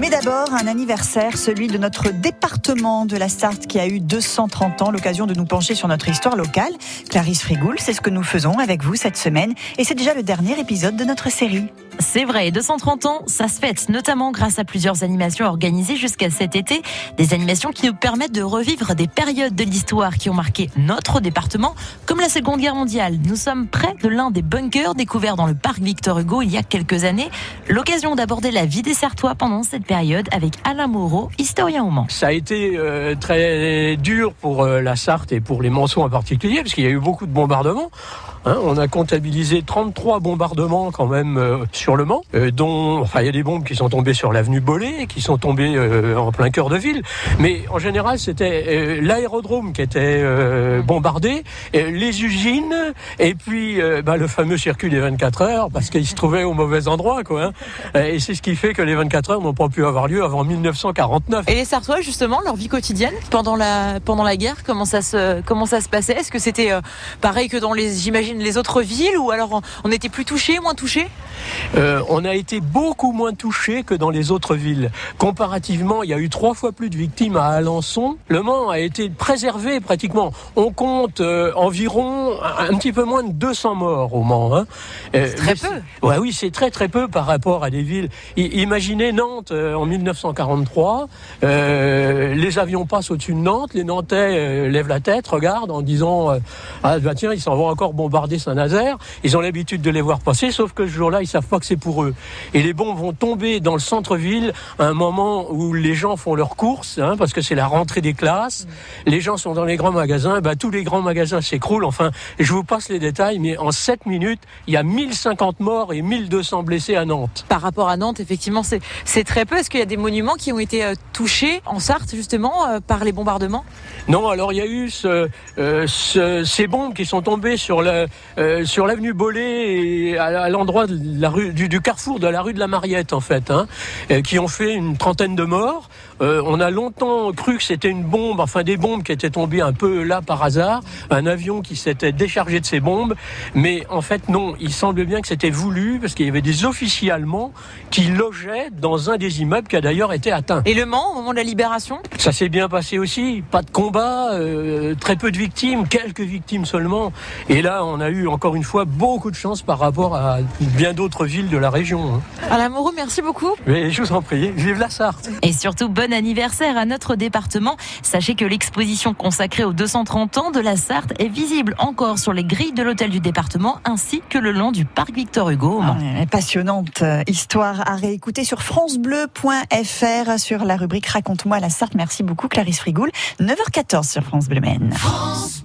Mais d'abord, un anniversaire, celui de notre département de la Sarthe qui a eu 230 ans, l'occasion de nous pencher sur notre histoire locale. Clarisse Frigoul, c'est ce que nous faisons avec vous cette semaine et c'est déjà le dernier épisode de notre série. C'est vrai, 230 ans, ça se fête, notamment grâce à plusieurs animations organisées jusqu'à cet été. Des animations qui nous permettent de revivre des périodes de l'histoire qui ont marqué notre département, comme la Seconde Guerre mondiale. Nous sommes près de l'un des bunkers découverts dans le parc Victor Hugo il y a quelques années. L'occasion d'aborder la vie des Sartois pendant cette période avec Alain Moreau, historien au Mans. Ça a été euh, très dur pour euh, la Sarthe et pour les Manceaux en particulier, parce qu'il y a eu beaucoup de bombardements. Hein, on a comptabilisé 33 bombardements quand même euh, sur le Mans, euh, dont enfin il y a des bombes qui sont tombées sur l'avenue Bollé, qui sont tombées euh, en plein cœur de ville. Mais en général, c'était l'aérodrome qui était bombardé, les usines et puis bah, le fameux circuit des 24 heures parce qu'il se trouvait au mauvais endroit, quoi. Hein. Et c'est ce qui fait que les 24 heures n'ont pas pu avoir lieu avant 1949. Et les Sartois, justement, leur vie quotidienne pendant la pendant la guerre, comment ça se comment ça se passait? Est-ce que c'était pareil que dans les j'imagine les autres villes ou alors on était plus touché, moins touché euh, On a été beaucoup moins touché que dans les autres villes. Comparativement, il y a eu trois fois plus de victimes à Alençon. Le Mans a été préservé pratiquement. On compte euh, environ un, petit peu moins de 200 morts au Mans. Hein. Euh, très peu. Ouais, oui, c'est très très peu par rapport à des villes. imaginez Nantes en 1943. les avions passent au-dessus de Nantes. Les Nantais lèvent la tête, regardent en disant ah bah tiens ils s'en vont encore bombarder Saint-Nazaire. Ils ont l'habitude de les voir passer, sauf que ce jour-là, ils savent pas que c'est pour eux. Et les bombes vont tomber dans le centre-ville à un moment où les gens font leurs courses, hein, parce que c'est la rentrée des classes. Les gens sont dans les grands magasins, bah, tous les grands magasins s'écroulent. Enfin, je vous passe les détails, mais en 7 minutes, il y a 1050 morts et 1200 blessés à Nantes. Par rapport à Nantes, effectivement, c'est très peu. Est-ce qu'il y a des monuments qui ont été euh, touchés en Sarthe, justement, euh, par les bombardements? Non, alors il y a eu ce, euh, ce, ces bombes qui sont tombées sur l'avenue Bollé et à, l'endroit de du, carrefour de la rue de la Mariette en fait, hein, euh, qui ont fait une trentaine de morts. Euh, on a longtemps cru que c'était une bombe, enfin des bombes qui étaient tombées un peu là par hasard, un avion qui s'était déchargé de ses bombes, mais en fait non, il semble bien que c'était voulu parce qu'il y avait des officiers allemands qui logeaient dans un des immeubles qui a d'ailleurs été atteint. Et Le Mans au moment de la libération? Ça s'est bien passé aussi, pas de combat, très peu de victimes, quelques victimes seulement. Et là, on a eu encore une fois beaucoup de chance par rapport à bien d'autres villes de la région. Hein. Alain Moreau, merci beaucoup. Mais je vous en prie, vive la Sarthe. Et surtout, bon anniversaire à notre département. Sachez que l'exposition consacrée aux 230 ans de la Sarthe est visible encore sur les grilles de l'hôtel du département ainsi que le long du parc Victor Hugo. Ah, passionnante histoire à réécouter sur francebleu.fr sur la rubrique Raconte-moi la Sarthe. Merci beaucoup Clarisse Frigoul. 9h14 sur France Bleu Maine. France